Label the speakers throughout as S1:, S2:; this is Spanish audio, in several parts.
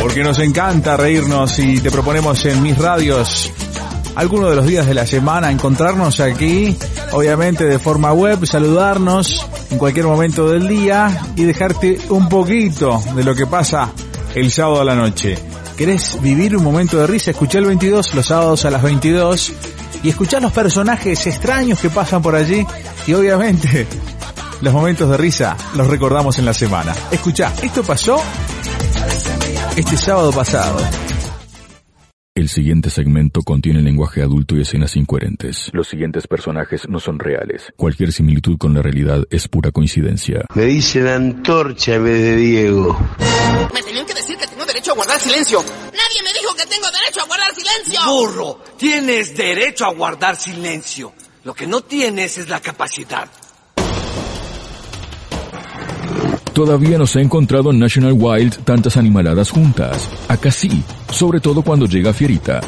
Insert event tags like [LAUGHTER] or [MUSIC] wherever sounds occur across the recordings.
S1: Porque nos encanta reírnos y te proponemos en mis radios algunos de los días de la semana encontrarnos aquí, obviamente de forma web, saludarnos en cualquier momento del día y dejarte un poquito de lo que pasa el sábado a la noche. ¿Querés vivir un momento de risa? Escuchá el 22 los sábados a las 22 y escuchar los personajes extraños que pasan por allí y obviamente los momentos de risa los recordamos en la semana. Escucha, esto pasó este sábado pasado.
S2: El siguiente segmento contiene lenguaje adulto y escenas incoherentes. Los siguientes personajes no son reales. Cualquier similitud con la realidad es pura coincidencia.
S3: Me dicen antorcha en vez de Diego.
S4: Me tenían que decir que tengo derecho a guardar silencio. Nadie me dijo que tengo derecho a guardar silencio.
S5: Burro, tienes derecho a guardar silencio. Lo que no tienes es la capacidad.
S2: Todavía no se ha encontrado en National Wild tantas animaladas juntas. Acá sí, sobre todo cuando llega Fierita.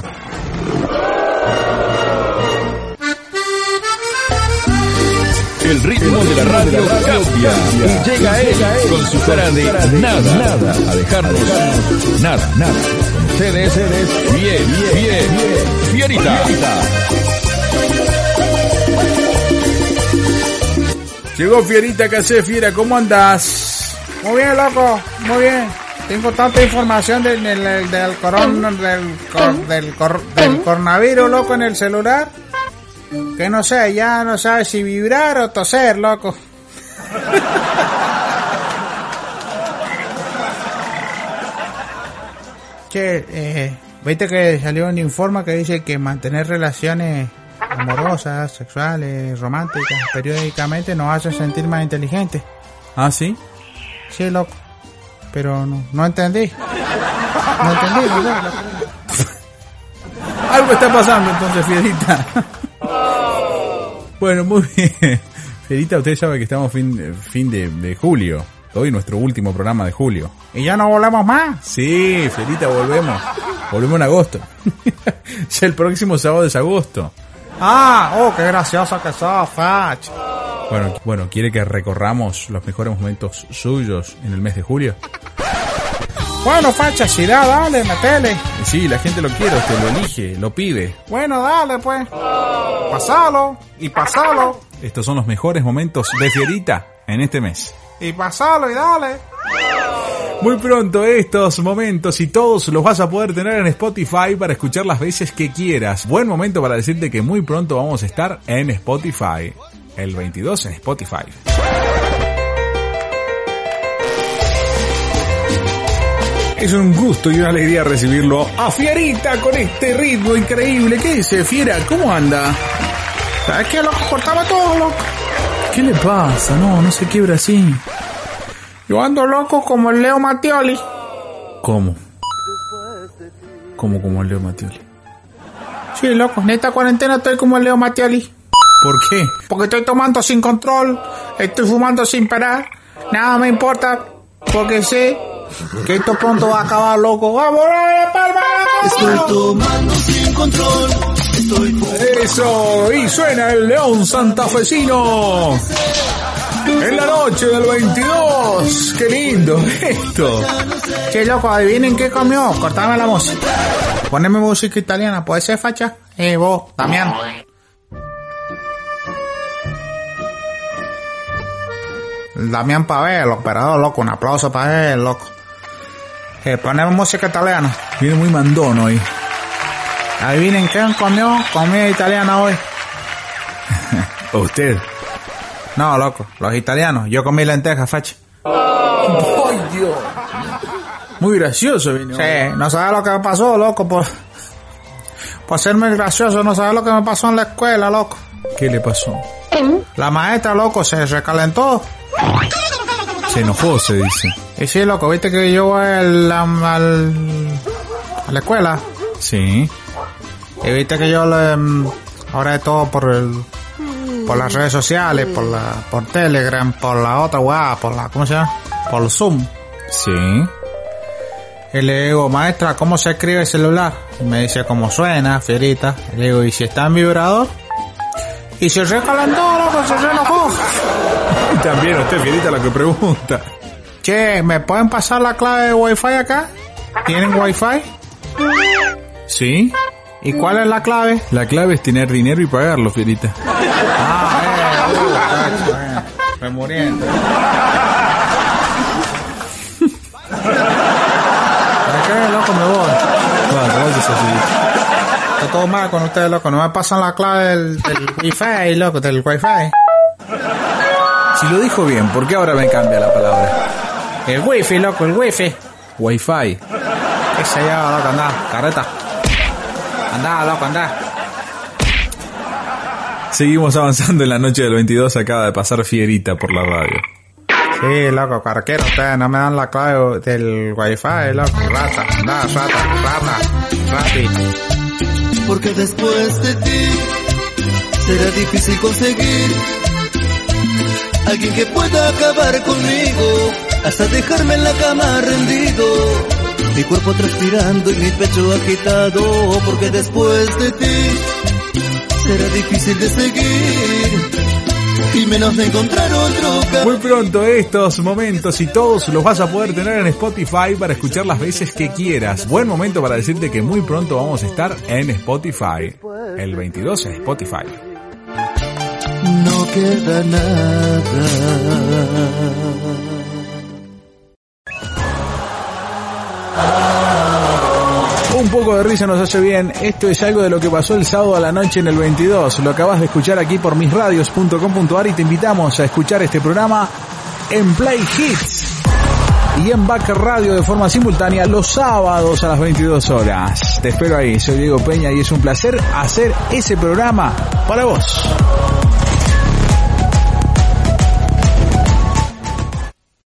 S2: El ritmo de la radio cambia y llega él con su cara de nada, nada, a dejarnos nada, nada. Ustedes, bien, bien, bien, Fierita.
S1: Llegó Fierita Casé, Fiera, ¿cómo andás?
S6: Muy bien, loco, muy bien. Tengo tanta información del, del, del, coron, del, cor- del, cor- del coronavirus, loco, en el celular. Que no sé, ya no sabes si vibrar o toser, loco. [LAUGHS] Che, eh, viste que salió un informe que dice que mantener relaciones amorosas, sexuales, románticas, periódicamente nos hace sentir más inteligentes.
S1: ¿Ah, sí?
S6: Sí, loco. Pero no, no entendí. No entendí, no sé, loco. [LAUGHS]
S1: Algo está pasando entonces, Fierita. Bueno, muy bien. Fierita, usted sabe que estamos fin, fin de, de julio. Hoy nuestro último programa de julio.
S6: Y ya no volvemos más.
S1: Sí, Fierita, volvemos. Volvemos en agosto. [LAUGHS] ya el próximo sábado es agosto.
S6: Ah, oh, qué gracioso que sos, Fach.
S1: Bueno, bueno, ¿quiere que recorramos los mejores momentos suyos en el mes de julio?
S6: Bueno, Facha, si da, dale, metele.
S1: Sí, la gente lo quiere, usted lo elige, lo pide.
S6: Bueno, dale, pues. Pasalo, y pasalo,
S1: Estos son los mejores momentos de Fierita en este mes.
S6: y pasalo, y dale.
S1: Muy pronto estos momentos y todos los vas a poder tener en Spotify para escuchar las veces que quieras. Buen momento para decirte que muy pronto vamos a estar en Spotify. El 22 en Spotify. Es un gusto y una alegría recibirlo a Fierita con este ritmo increíble. ¿Qué dice Fiera? ¿Cómo anda?
S6: ¿Sabes qué, loco? Cortaba todo, loco.
S1: ¿Qué le pasa? No, no se quiebra así.
S6: Yo ando loco como el Leo Mattioli.
S1: ¿Cómo? ¿Cómo como el Leo Matioli?
S6: Sí, loco, en esta cuarentena estoy como el Leo Mattioli.
S1: ¿Por qué?
S6: Porque estoy tomando sin control, estoy fumando sin parar, nada me importa, porque sé que esto pronto va a acabar, loco. ¡Vamos, la palma!
S5: Estoy tomando sin control. Estoy
S1: Eso, y suena el León Santafesino. En la noche del 22. Qué lindo esto.
S6: Che, loco, adivinen qué comió. Cortame la música. Poneme música italiana, ¿puede ser, facha? Eh, vos, Damián. Damián Pavel, el operador, loco. Un aplauso para él, loco. Eh, poneme música italiana.
S1: Viene muy mandón hoy.
S6: Adivinen qué comió comida italiana hoy.
S1: Usted.
S6: No, loco, los italianos. Yo comí lentejas, facha.
S1: ¡Ay, Dios! Muy gracioso vino.
S6: Sí, no sabes lo que me pasó, loco, por, por serme gracioso, no sabes lo que me pasó en la escuela, loco.
S1: ¿Qué le pasó?
S6: La maestra, loco, se recalentó.
S1: Se enojó, se dice.
S6: Y sí, loco, viste que yo voy al, a la escuela.
S1: Sí.
S6: Y viste que yo le, mm, ahora es todo por el, por las redes sociales, por la, por Telegram, por la otra weá, por la, ¿cómo se llama? Por Zoom.
S1: Sí.
S6: Y le digo, maestra, ¿cómo se escribe el celular? Y me dice, ¿cómo suena, fierita? Y le digo, ¿y si está en vibrador? Y se recalentó, loco, se enojó. [LAUGHS]
S1: También usted, Fierita, lo que pregunta.
S6: Che, ¿me pueden pasar la clave de Wi-Fi acá? ¿Tienen Wi-Fi?
S1: Sí.
S6: ¿Y cuál es la clave?
S1: La clave es tener dinero y pagarlo, Fierita.
S6: Ah, eh, uh, eh. Me muriendo. ¿Sabes [LAUGHS] qué, loco? Me voy.
S1: Bueno, gracias a
S6: todo mal con ustedes, loco. No me pasan la clave del, del [LAUGHS] Wi-Fi, loco, del Wi-Fi.
S1: Si lo dijo bien, ¿por qué ahora me cambia la palabra?
S6: El Wi-Fi, loco, el Wi-Fi.
S1: Wi-Fi.
S6: ¿Qué se llama, loco? Anda, carreta. Anda, loco, anda.
S1: Seguimos avanzando en la noche del 22. Acaba de pasar Fierita por la radio.
S6: Sí, loco, carquero, ustedes no me dan la clave del Wi-Fi, loco. Rata, anda, rata, rata, rati.
S7: Porque después de ti será difícil conseguir alguien que pueda acabar conmigo hasta dejarme en la cama rendido. Mi cuerpo transpirando y mi pecho agitado. Porque después de ti será difícil de seguir y menos de encontrar otro.
S1: Muy pronto estos momentos y todos los vas a poder tener en Spotify para escuchar las veces que quieras. Buen momento para decirte que muy pronto vamos a estar en Spotify. El 22 en Spotify.
S7: No queda nada.
S1: Un poco de risa nos hace bien. Esto es algo de lo que pasó el sábado a la noche en el 22. Lo acabas de escuchar aquí por misradios.com.ar y te invitamos a escuchar este programa en Play Hits y en Back Radio de forma simultánea los sábados a las 22 horas. Te espero ahí. Soy Diego Peña y es un placer hacer ese programa para vos.